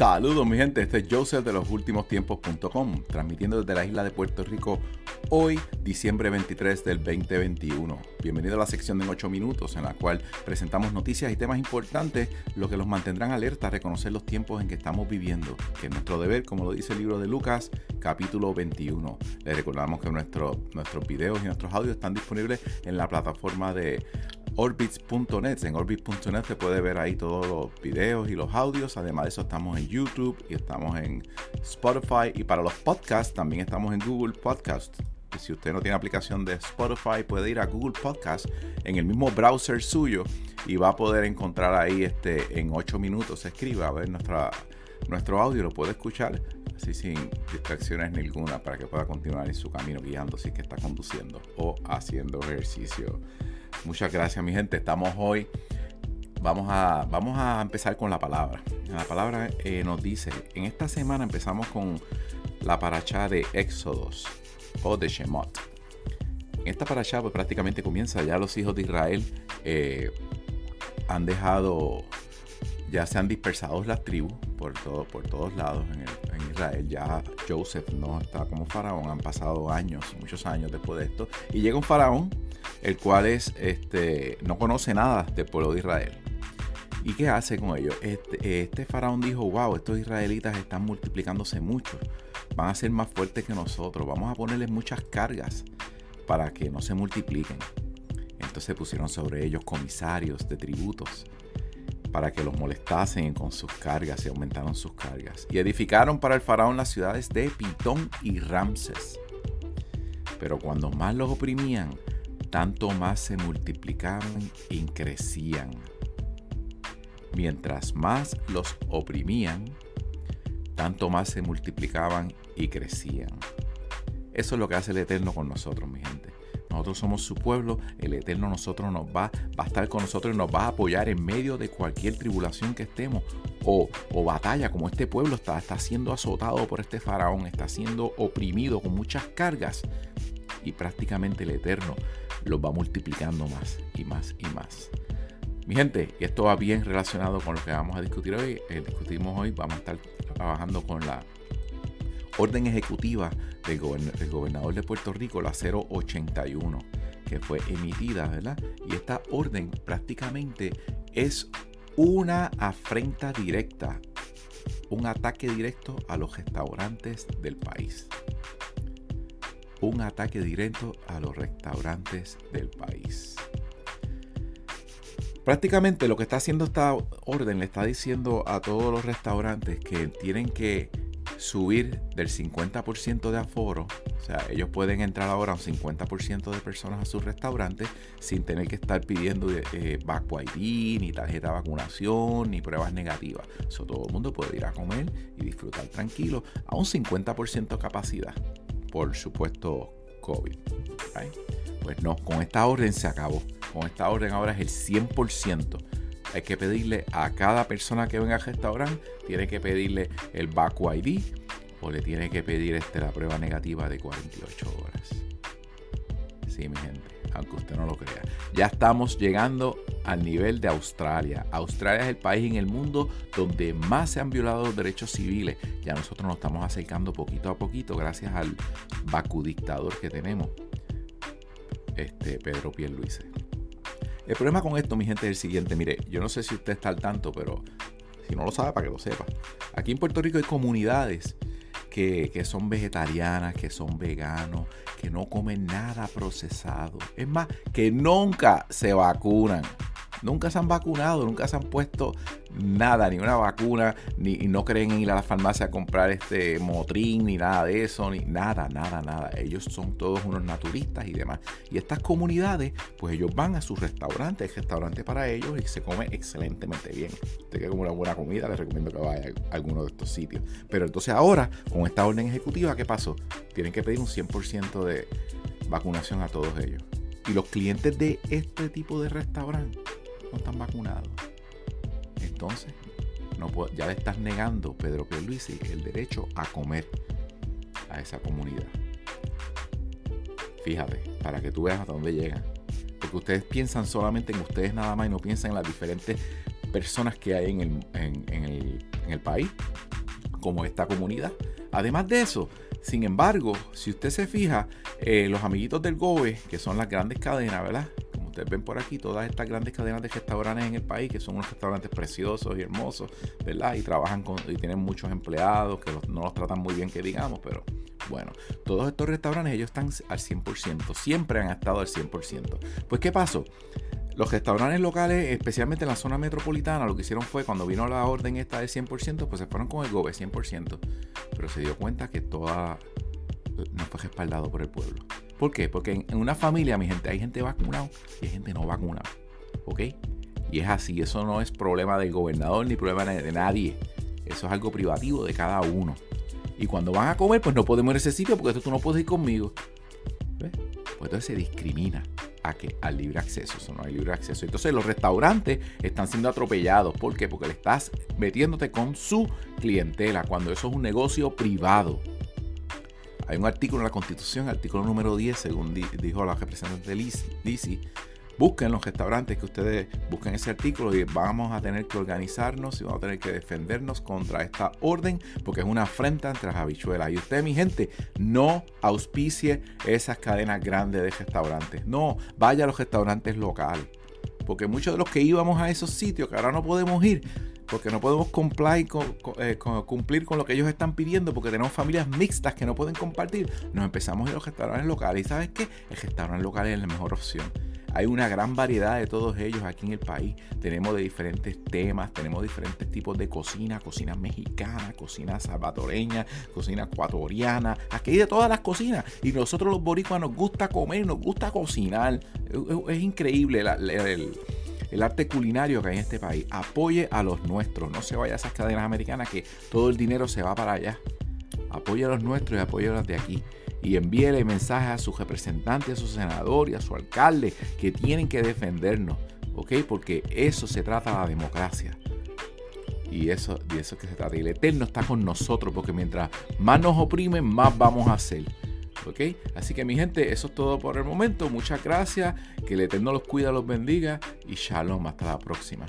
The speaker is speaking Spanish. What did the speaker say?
Saludos mi gente, este es Joseph de los últimos tiempos.com, transmitiendo desde la isla de Puerto Rico hoy, diciembre 23 del 2021. Bienvenido a la sección de 8 minutos en la cual presentamos noticias y temas importantes, lo que los mantendrán alerta a reconocer los tiempos en que estamos viviendo, que es nuestro deber, como lo dice el libro de Lucas, capítulo 21. Les recordamos que nuestros videos y nuestros audios están disponibles en la plataforma de orbits.net. En orbits.net se puede ver ahí todos los videos y los audios. Además de eso estamos en YouTube y estamos en Spotify. Y para los podcasts también estamos en Google Podcast. Y si usted no tiene aplicación de Spotify, puede ir a Google Podcast en el mismo browser suyo y va a poder encontrar ahí este, en 8 minutos. Escriba a ver nuestro audio, lo puede escuchar así sin distracciones ninguna para que pueda continuar en su camino guiando si que está conduciendo o haciendo ejercicio. Muchas gracias, mi gente. Estamos hoy. Vamos a, vamos a empezar con la palabra. La palabra eh, nos dice: en esta semana empezamos con la paracha de Éxodos o de Shemot. En esta paracha pues, prácticamente comienza ya los hijos de Israel eh, han dejado, ya se han dispersado las tribus por, todo, por todos lados en, en, Israel. Ya Joseph no está como faraón, han pasado años, muchos años después de esto. Y llega un faraón el cual es, este, no conoce nada del pueblo de Israel. ¿Y qué hace con ellos? Este, este, faraón dijo, wow, estos israelitas están multiplicándose mucho, van a ser más fuertes que nosotros, vamos a ponerles muchas cargas para que no se multipliquen. Entonces pusieron sobre ellos comisarios de tributos para que los molestasen con sus cargas y aumentaron sus cargas. Y edificaron para el faraón las ciudades de Pitón y Ramses. Pero cuando más los oprimían, tanto más se multiplicaban y crecían. Mientras más los oprimían, tanto más se multiplicaban y crecían. Eso es lo que hace el Eterno con nosotros, mi gente. Nosotros somos su pueblo, el Eterno nosotros nos va, va a estar con nosotros y nos va a apoyar en medio de cualquier tribulación que estemos o, o batalla, como este pueblo está, está siendo azotado por este faraón, está siendo oprimido con muchas cargas y prácticamente el Eterno los va multiplicando más y más y más. Mi gente, y esto va bien relacionado con lo que vamos a discutir hoy. Eh, discutimos hoy, vamos a estar trabajando con la orden ejecutiva del, gobernador de Puerto Rico, la 081, que fue emitida, ¿verdad? Y esta orden prácticamente es una afrenta directa, un ataque directo a los restaurantes del país un ataque directo a los restaurantes del país. Prácticamente lo que está haciendo esta orden le está diciendo a todos los restaurantes que tienen que subir del 50% de aforo, o sea, ellos pueden entrar ahora un 50% de personas a sus restaurantes sin tener que estar pidiendo eh, ID, ni tarjeta de vacunación, ni pruebas negativas. Eso todo el mundo puede ir a comer y disfrutar tranquilo a un 50% capacidad por supuesto COVID. Pues no, con esta orden se acabó. Con esta orden ahora es el 100%. Hay que pedirle a cada persona que venga al restaurante, tiene que pedirle el Baku ID o le tiene que pedir este, la prueba negativa de 48 horas. Sí, mi gente, aunque usted no lo crea. Ya estamos llegando al nivel de Australia. Australia es el país en el mundo donde más se han violado los derechos civiles. Ya nosotros nos estamos acercando poquito a poquito gracias al Baku dictador que tenemos. Este Pedro Pierluise. El problema con esto, mi gente, es el siguiente. Mire, yo no sé si usted está al tanto, pero si no lo sabe, para que lo sepa. Aquí en Puerto Rico hay comunidades que, que, son vegetarianas, que son veganos, que no comen nada procesado. Es más, que nunca se vacunan nunca se han vacunado, nunca se han puesto nada, ni una vacuna, ni no creen en ir a la farmacia a comprar este motrín, ni nada de eso, ni nada, nada, nada. Ellos son todos unos naturistas y demás. Y estas comunidades, pues ellos van a sus restaurantes, hay restaurante para ellos y se come excelentemente bien. Usted quiere comer una buena comida, les recomiendo que vaya a alguno de estos sitios. Pero entonces ahora, con esta orden ejecutiva, ¿qué pasó? Tienen que pedir un 100% de vacunación a todos ellos. Y los clientes de este tipo de restaurante no están vacunados. Entonces, ya le estás negando, Pedro Pierluisi, el derecho a comer a esa comunidad. Fíjate, para que tú veas hasta dónde llegan. Porque ustedes piensan solamente en ustedes nada más y no piensan en las diferentes personas que hay en el, país, como esta comunidad. Además de eso, sin embargo, si usted se fija, eh, los amiguitos del GOBE, que son las grandes cadenas, ¿verdad? Ven por aquí, todas estas grandes cadenas de restaurantes en el país, que son unos restaurantes preciosos y hermosos, ¿verdad? Y trabajan con, y tienen muchos empleados que no los tratan muy bien, que digamos, pero bueno, todos estos restaurantes ellos están al 100%, siempre han estado al 100%. Pues ¿qué pasó? Los restaurantes locales, especialmente en la zona metropolitana, lo que hicieron fue cuando vino la orden esta del 100%, pues se fueron con el GOBE 100%. Pero se dio cuenta que toda no fue respaldado por el pueblo. ¿Por qué? Porque en una familia, mi gente, hay gente vacunada y hay gente no vacunada. ¿Ok? Y es así, eso no es problema del gobernador ni problema de nadie. Eso es algo privativo de cada uno. Y cuando van a comer, pues no podemos ir a ese sitio porque esto tú no puedes ir conmigo. ¿Ves? Pues entonces se discrimina a que al libre acceso, eso no hay libre acceso. Entonces los restaurantes están siendo atropellados. ¿Por qué? Porque le estás metiéndote con su clientela cuando eso es un negocio privado. Hay un artículo en la Constitución, artículo número 10, según dijo la representante de Lisi, busquen los restaurantes que ustedes busquen ese artículo y vamos a tener que organizarnos y vamos a tener que defendernos contra esta orden porque es una afrenta entre las habichuelas. Y usted, mi gente, no auspicie esas cadenas grandes de restaurantes. No, vaya a los restaurantes locales. Porque muchos de los que íbamos a esos sitios, que ahora no podemos ir, porque no podemos eh, cumplir con lo que ellos están pidiendo, porque tenemos familias mixtas que no pueden compartir, nos empezamos a los restaurantes locales. ¿Y sabes qué? El restaurante local es la mejor opción. Hay una gran variedad de todos ellos aquí en el país. Tenemos de diferentes temas, tenemos diferentes tipos de cocina, cocina mexicana, cocina salvadoreña, cocina ecuatoriana. Aquí hay de todas las cocinas. Y nosotros los boricuas nos gusta comer, nos gusta cocinar. Es, increíble el, arte culinario que hay en este país. Apoye a los nuestros. No se vaya a esas cadenas americanas que todo el dinero se va para allá. Apoye a los nuestros y apoye a los de aquí y envíele mensajes a su representante, a su senador y a su alcalde que tienen que defendernos, ¿ok? Porque eso se trata de la democracia. Y eso, de eso que se trata. Y el Eterno está con nosotros, porque mientras más nos oprimen, más vamos a hacer. ¿Ok? Así que mi gente, eso es todo por el momento. Muchas gracias. Que el Eterno los cuida, los bendiga. Y shalom. Hasta la próxima.